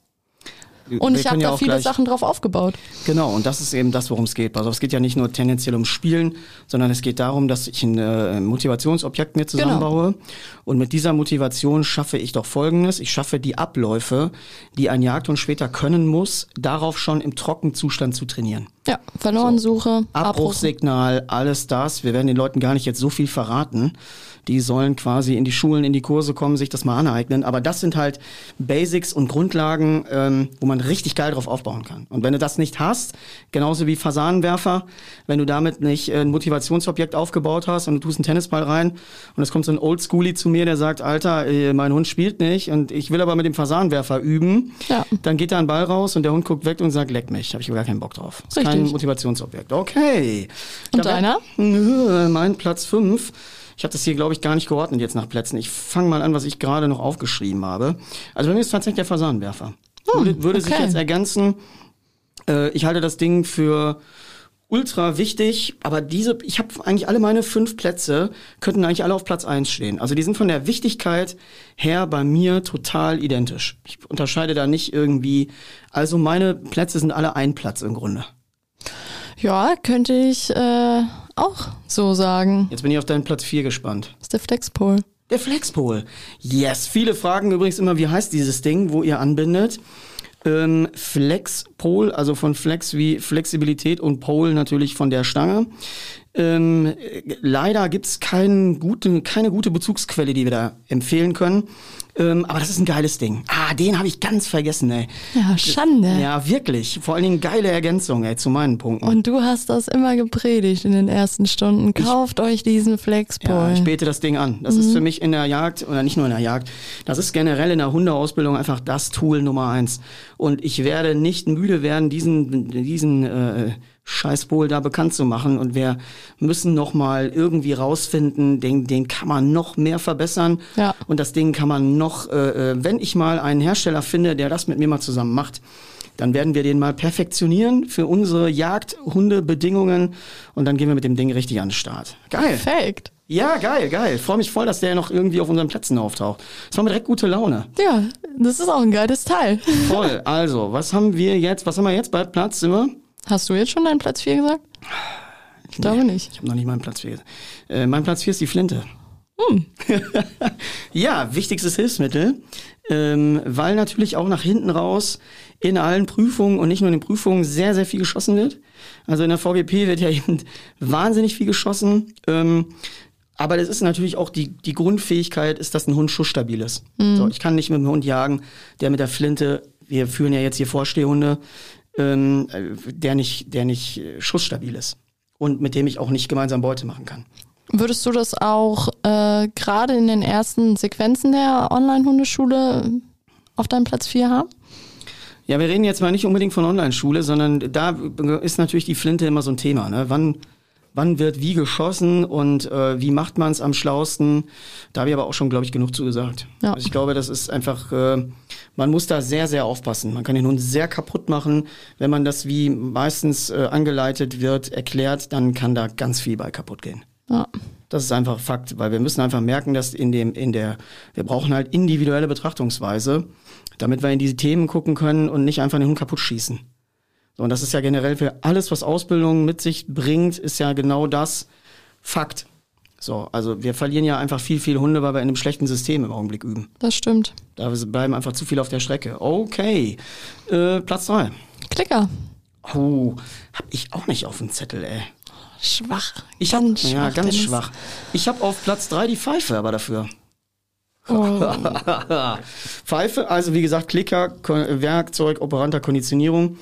Und ich habe da viele Sachen drauf aufgebaut. Genau, und das ist eben das, worum es geht. Also es geht ja nicht nur tendenziell ums Spielen, sondern es geht darum, dass ich ein äh, Motivationsobjekt mir zusammenbaue. Genau. Und mit dieser Motivation schaffe ich doch Folgendes. Ich schaffe die Abläufe, die ein Jagdhund später können muss, darauf schon im Trockenzustand zu trainieren. Ja, Verlorensuche, so. Abbruchsignal, alles das. Wir werden den Leuten gar nicht jetzt so viel verraten die sollen quasi in die Schulen, in die Kurse kommen, sich das mal aneignen. Aber das sind halt Basics und Grundlagen, ähm, wo man richtig geil drauf aufbauen kann. Und wenn du das nicht hast, genauso wie Fasanenwerfer, wenn du damit nicht äh, ein Motivationsobjekt aufgebaut hast und du tust einen Tennisball rein und es kommt so ein Oldschoolie zu mir, der sagt, Alter, äh, mein Hund spielt nicht und ich will aber mit dem Fasanenwerfer üben, ja. dann geht da ein Ball raus und der Hund guckt weg und sagt, leck mich, habe ich gar keinen Bock drauf. Das ist kein Motivationsobjekt. Okay. Und deiner? Mein Platz 5 ich habe das hier, glaube ich, gar nicht geordnet jetzt nach Plätzen. Ich fange mal an, was ich gerade noch aufgeschrieben habe. Also bei mir ist tatsächlich der Fasanenwerfer. Hm, würde, würde okay. sich jetzt ergänzen. Äh, ich halte das Ding für ultra wichtig, aber diese, ich habe eigentlich alle meine fünf Plätze, könnten eigentlich alle auf Platz eins stehen. Also die sind von der Wichtigkeit her bei mir total identisch. Ich unterscheide da nicht irgendwie, also meine Plätze sind alle ein Platz im Grunde. Ja, könnte ich äh, auch so sagen. Jetzt bin ich auf deinen Platz vier gespannt. Das ist der Flexpol. Der Flexpol. Yes. Viele fragen übrigens immer, wie heißt dieses Ding, wo ihr anbindet? Ähm, Flexpol, also von Flex wie Flexibilität und Pole natürlich von der Stange. Ähm, leider gibt's kein gute, keine gute Bezugsquelle, die wir da empfehlen können. Ähm, aber das ist ein geiles Ding. Ah, den habe ich ganz vergessen, ey. Ja, Schande. Ja, wirklich. Vor allen Dingen geile Ergänzung, ey, zu meinen Punkten. Und du hast das immer gepredigt in den ersten Stunden. Kauft euch diesen Flexpol. Ja, ich bete das Ding an. Das ist für mich in der Jagd, oder nicht nur in der Jagd, das ist generell in der Hundeausbildung einfach das Tool Nummer eins. Und ich werde nicht müde werden, diesen, diesen äh, Scheißpol da bekannt zu machen. Und wir müssen noch mal irgendwie rausfinden, den, den kann man noch mehr verbessern. Ja. Und das Ding kann man noch, äh, äh, wenn ich mal einen Hersteller finde, der das mit mir mal zusammen macht, dann werden wir den mal perfektionieren für unsere Jagdhundebedingungen und dann gehen wir mit dem Ding richtig an den Start. Geil. Perfekt. Ja, geil, geil. Freue mich voll, dass der noch irgendwie auf unseren Plätzen auftaucht. Das war mir direkt gute Laune. Ja, das ist auch ein geiles Teil. Voll. Also, was haben wir jetzt? Was haben wir jetzt bei Platz? Wir? Hast du jetzt schon deinen Platz 4 gesagt? Ich glaube nicht. Ich habe noch nicht meinen Platz 4. Äh, mein Platz 4 ist die Flinte. ja, wichtigstes Hilfsmittel, ähm, weil natürlich auch nach hinten raus in allen Prüfungen und nicht nur in den Prüfungen sehr, sehr viel geschossen wird. Also in der VWP wird ja eben wahnsinnig viel geschossen. Ähm, aber das ist natürlich auch die, die Grundfähigkeit, ist, dass ein Hund schussstabil ist. So, ich kann nicht mit einem Hund jagen, der mit der Flinte, wir führen ja jetzt hier Vorstehhunde, ähm, äh, der nicht, der nicht äh, schussstabil ist. Und mit dem ich auch nicht gemeinsam Beute machen kann. Würdest du das auch äh, gerade in den ersten Sequenzen der Online-Hundeschule auf deinem Platz 4 haben? Ja, wir reden jetzt mal nicht unbedingt von Online-Schule, sondern da ist natürlich die Flinte immer so ein Thema. Ne? Wann, wann wird wie geschossen und äh, wie macht man es am schlausten? Da habe ich aber auch schon, glaube ich, genug zugesagt. Ja. Also ich glaube, das ist einfach, äh, man muss da sehr, sehr aufpassen. Man kann den Hund sehr kaputt machen. Wenn man das wie meistens äh, angeleitet wird, erklärt, dann kann da ganz viel bei kaputt gehen. Ja. Das ist einfach Fakt, weil wir müssen einfach merken, dass in dem, in der, wir brauchen halt individuelle Betrachtungsweise, damit wir in diese Themen gucken können und nicht einfach den Hund kaputt schießen. So, und das ist ja generell für alles, was Ausbildung mit sich bringt, ist ja genau das Fakt. So, also wir verlieren ja einfach viel, viel Hunde, weil wir in einem schlechten System im Augenblick üben. Das stimmt. Da bleiben einfach zu viel auf der Strecke. Okay, äh, Platz drei. Klicker. Oh, hab ich auch nicht auf dem Zettel, ey. Schwach. Ich hab, Ganz ja, schwach, ganz Dennis. schwach. Ich habe auf Platz drei die Pfeife, aber dafür. Oh. Pfeife, also wie gesagt, Klicker, Werkzeug, operanter Konditionierung.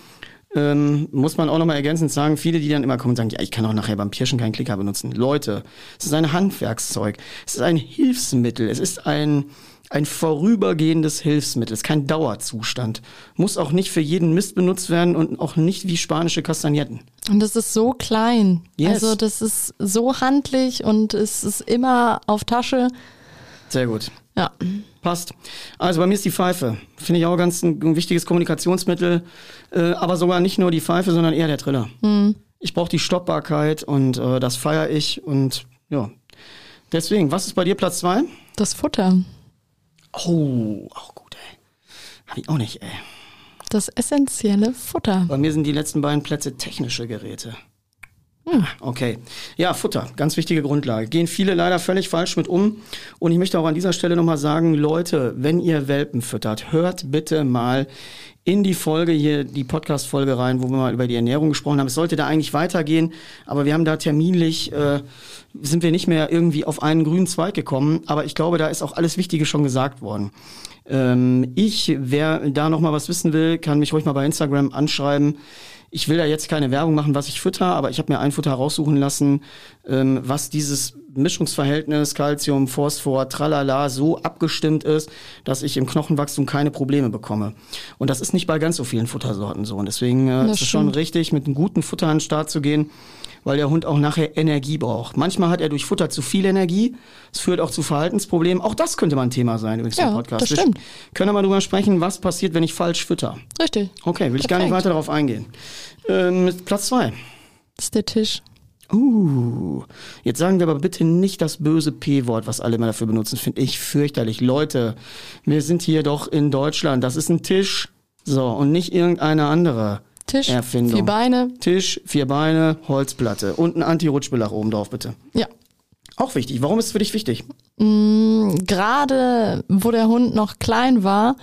Ähm, muss man auch nochmal ergänzend sagen, viele, die dann immer kommen und sagen, ja, ich kann auch nachher beim Pirschen keinen Klicker benutzen. Leute, es ist ein Handwerkszeug, es ist ein Hilfsmittel, es ist ein, ein vorübergehendes Hilfsmittel, es ist kein Dauerzustand. Muss auch nicht für jeden Mist benutzt werden und auch nicht wie spanische Kastagnetten. Und das ist so klein. Yes. Also das ist so handlich und es ist immer auf Tasche. Sehr gut. Ja. Passt. Also bei mir ist die Pfeife. Finde ich auch ganz ein, ein wichtiges Kommunikationsmittel. Äh, aber sogar nicht nur die Pfeife, sondern eher der Triller. Ich brauche die Stoppbarkeit und äh, das feiere ich. Und ja. Deswegen, was ist bei dir Platz zwei? Das Futter. Oh, auch gut, ey. Hab ich auch nicht, ey. Das essentielle Futter. Bei mir sind die letzten beiden Plätze technische Geräte. Okay. Ja, Futter, ganz wichtige Grundlage. Gehen viele leider völlig falsch mit um. Und ich möchte auch an dieser Stelle nochmal sagen, Leute, wenn ihr Welpen füttert, hört bitte mal in die Folge hier, die Podcast-Folge rein, wo wir mal über die Ernährung gesprochen haben. Es sollte da eigentlich weitergehen, aber wir haben da terminlich, äh, sind wir nicht mehr irgendwie auf einen grünen Zweig gekommen. Aber ich glaube, da ist auch alles Wichtige schon gesagt worden. Ähm, ich, wer da noch mal was wissen will, kann mich ruhig mal bei Instagram anschreiben. Ich will da jetzt keine Werbung machen, was ich fütter, aber ich habe mir ein Futter raussuchen lassen, ähm, was dieses Mischungsverhältnis Calcium, Phosphor, Tralala so abgestimmt ist, dass ich im Knochenwachstum keine Probleme bekomme. Und das ist nicht bei ganz so vielen Futtersorten so. Und deswegen äh, ist es schon richtig, mit einem guten Futter an den Start zu gehen, weil der Hund auch nachher Energie braucht. Manchmal hat er durch Futter zu viel Energie. Es führt auch zu Verhaltensproblemen. Auch das könnte mal ein Thema sein übrigens Ja, im Podcast. das stimmt. können wir mal drüber sprechen, was passiert, wenn ich falsch fütter. Richtig. Okay, will ich gar nicht Perfekt. weiter darauf eingehen. Ähm, Platz zwei. Das ist der Tisch. Uh, jetzt sagen wir aber bitte nicht das böse P-Wort, was alle immer dafür benutzen. Finde ich fürchterlich. Leute, wir sind hier doch in Deutschland. Das ist ein Tisch. So, und nicht irgendeine andere Tisch, Erfindung. vier Beine. Tisch, vier Beine, Holzplatte und ein Anti-Rutschbelach oben drauf, bitte. Ja. Auch wichtig. Warum ist es für dich wichtig? Gerade wo der Hund noch klein war,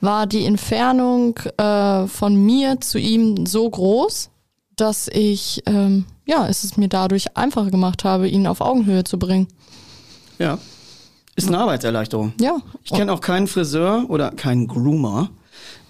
war die Entfernung äh, von mir zu ihm so groß, dass ich ähm, ja, es ist mir dadurch einfacher gemacht habe, ihn auf Augenhöhe zu bringen. Ja. Ist eine Arbeitserleichterung. Ja. Ich kenne auch keinen Friseur oder keinen Groomer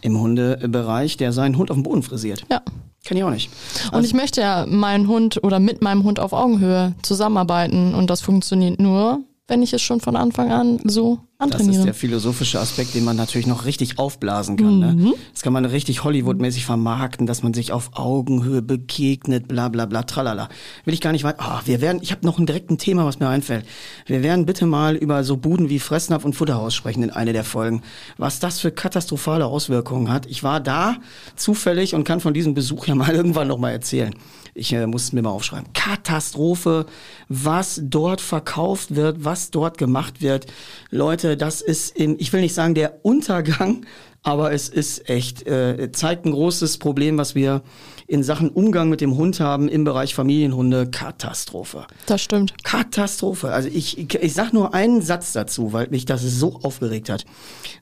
im Hundebereich, der seinen Hund auf dem Boden frisiert. Ja. Kenne ich auch nicht. Und ich möchte ja meinen Hund oder mit meinem Hund auf Augenhöhe zusammenarbeiten und das funktioniert nur, wenn ich es schon von Anfang an so Das ist der philosophische Aspekt, den man natürlich noch richtig aufblasen kann. Ne? Das kann man richtig Hollywood-mäßig vermarkten, dass man sich auf Augenhöhe begegnet, bla bla bla, tralala. Will ich gar nicht weit. Ah, wir werden, ich habe noch ein direkten Thema, was mir einfällt. Wir werden bitte mal über so Buden wie Fressnapf und Futterhaus sprechen in einer der Folgen. Was das für katastrophale Auswirkungen hat. Ich war da zufällig und kann von diesem Besuch ja mal irgendwann noch mal erzählen. Ich äh, muss es mir mal aufschreiben. Katastrophe, was dort verkauft wird, was dort gemacht wird. Leute, das ist, ich will nicht sagen der Untergang, aber es ist echt, äh, zeigt ein großes Problem, was wir in Sachen Umgang mit dem Hund haben im Bereich Familienhunde. Katastrophe. Das stimmt. Katastrophe. Also ich, ich, ich sag nur einen Satz dazu, weil mich das so aufgeregt hat.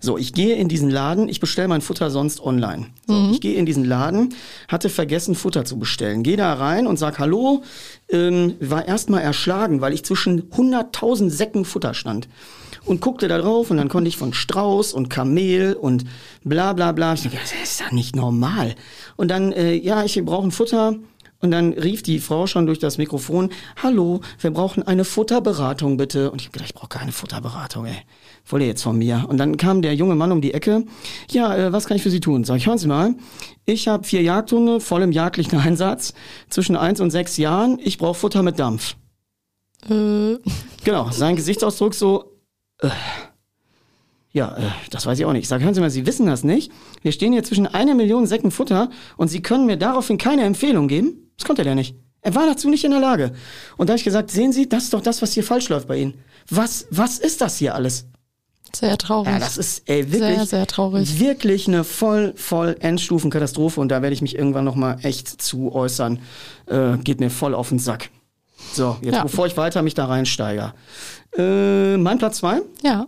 So, ich gehe in diesen Laden, ich bestelle mein Futter sonst online. So, Ich gehe in diesen Laden, hatte vergessen, Futter zu bestellen. Gehe da rein und sag Hallo, ähm, war erstmal erschlagen, weil ich zwischen 100.000 Säcken Futter stand. Und guckte da drauf und dann konnte ich von Strauß und Kamel und bla bla bla. Ich dachte, das ist ja nicht normal. Und dann, äh, ja, ich brauche ein Futter. Und dann rief die Frau schon durch das Mikrofon, hallo, wir brauchen eine Futterberatung bitte. Und ich habe gedacht, ich brauche keine Futterberatung, ey. Wollt ihr jetzt von mir? Und dann kam der junge Mann um die Ecke. Ja, äh, was kann ich für Sie tun? Sag ich, hören Sie mal, ich habe vier Jagdhunde, voll im jagdlichen Einsatz, zwischen eins und sechs Jahren. Ich brauche Futter mit Dampf. Äh, Genau, sein Gesichtsausdruck so, äh, ja, äh, das weiß ich auch nicht. Ich sage, hören Sie mal, Sie wissen das nicht. Wir stehen hier zwischen einer Million Säcken Futter und Sie können mir daraufhin keine Empfehlung geben? Das konnte der nicht. Er war dazu nicht in der Lage. Und da habe ich gesagt, sehen Sie, das ist doch das, was hier falsch läuft bei Ihnen. Was, was ist das hier alles? sehr traurig. Ja, das ist ey, wirklich, Sehr, sehr traurig. wirklich eine voll, voll Endstufenkatastrophe und da werde ich mich irgendwann noch mal echt zu äußern. Äh, geht mir voll auf den Sack. So, jetzt Ja. bevor ich weiter mich da reinsteige. Äh, mein Platz zwei ja.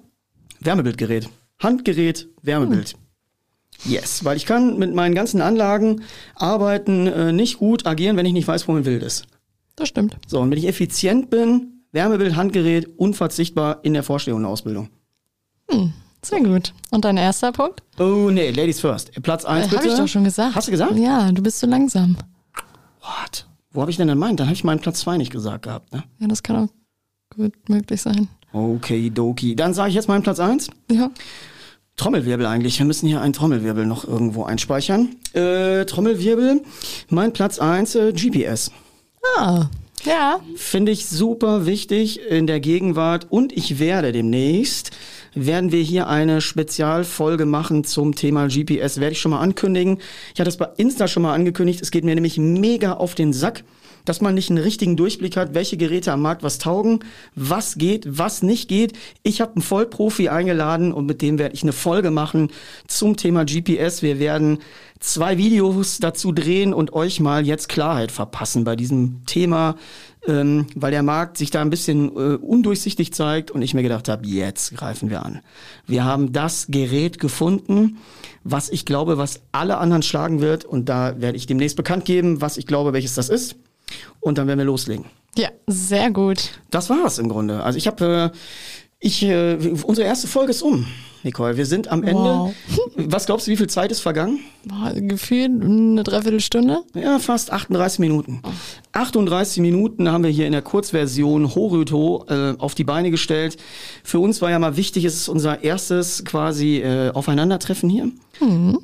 Wärmebildgerät. Handgerät, Wärmebild. Yes, weil ich kann mit meinen ganzen Anlagen arbeiten, äh, nicht gut agieren, wenn ich nicht weiß, wo mein Wild ist. Das stimmt. So, und wenn ich effizient bin, Wärmebild, Handgerät, unverzichtbar in der Vorstellung und Ausbildung. Sehr gut. Und dein erster Punkt? Oh nee, Ladies first. Platz eins Äh, bitte. Habe ich doch schon gesagt. Hast du gesagt? Ja, du bist so langsam. What? Wo habe ich denn denn meinen? Dann habe ich meinen Platz zwei nicht gesagt gehabt, ne? Ja, das kann auch gut möglich sein. Okay, doki. Dann sage ich jetzt meinen Platz eins. Ja. Trommelwirbel eigentlich. Wir müssen hier einen Trommelwirbel noch irgendwo einspeichern. Äh, Trommelwirbel. Mein Platz eins äh, GPS. Ah, ja. Finde ich super wichtig in der Gegenwart und ich werde demnächst, werden wir hier eine Spezialfolge machen zum Thema GPS, werde ich schon mal ankündigen. Ich hatte es bei Insta schon mal angekündigt, es geht mir nämlich mega auf den Sack, dass man nicht einen richtigen Durchblick hat, welche Geräte am Markt was taugen, was geht, was nicht geht. Ich habe einen Vollprofi eingeladen und mit dem werde ich eine Folge machen zum Thema GPS. Wir werden zwei Videos dazu drehen und euch mal jetzt Klarheit verpassen bei diesem Thema, ähm, weil der Markt sich da ein bisschen äh, undurchsichtig zeigt und ich mir gedacht habe, jetzt greifen wir an. Wir haben das Gerät gefunden, was ich glaube, was alle anderen schlagen wird und da werde ich demnächst bekannt geben, was ich glaube, welches das ist und dann werden wir loslegen. Ja, sehr gut. Das war's im Grunde. Also ich habe, äh, ich, äh, unsere erste Folge ist um, Nicole. Wir sind am Ende. Wow. Was glaubst du, wie viel Zeit ist vergangen? Gefühlt eine Dreiviertelstunde. Ja, fast 38 Minuten. 38 Minuten haben wir hier in der Kurzversion Horyto äh, auf die Beine gestellt. Für uns war ja mal wichtig, es ist unser erstes quasi äh, Aufeinandertreffen hier.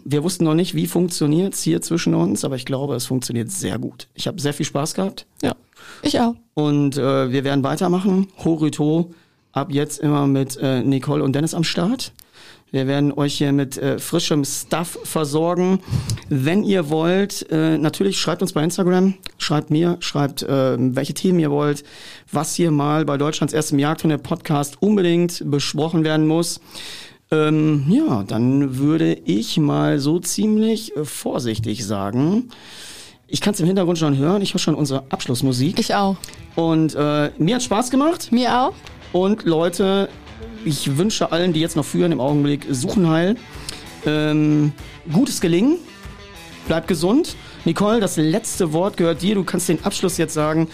Wir wussten noch nicht, wie funktioniert's hier zwischen uns, aber ich glaube, es funktioniert sehr gut. Ich habe sehr viel Spaß gehabt Ja. Ich auch. und äh, wir werden weitermachen. Horyto ab jetzt immer mit äh, Nicole und Dennis am Start. Wir werden euch hier mit äh, frischem Stuff versorgen. Wenn ihr wollt, äh, natürlich schreibt uns bei Instagram, schreibt mir, schreibt, äh, welche Themen ihr wollt, was hier mal bei Deutschlands erstem Jagdhunde Podcast unbedingt besprochen werden muss. Ähm, ja, dann würde ich mal so ziemlich äh, vorsichtig sagen. Ich kann es im Hintergrund schon hören. Ich höre schon unsere Abschlussmusik. Ich auch. Und äh, mir hat Spaß gemacht. Mir auch. Und Leute, ich wünsche allen, die jetzt noch führen, im Augenblick suchen heil. Ähm, gutes Gelingen. Bleibt gesund. Nicole, das letzte Wort gehört dir. Du kannst den Abschluss jetzt sagen.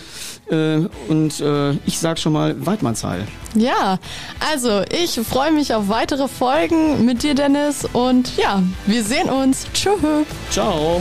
Äh, und äh, ich sag schon mal Weidmannsheil. Ja, also ich freue mich auf weitere Folgen mit dir, Dennis. Und ja, wir sehen uns. Tschüss. Ciao.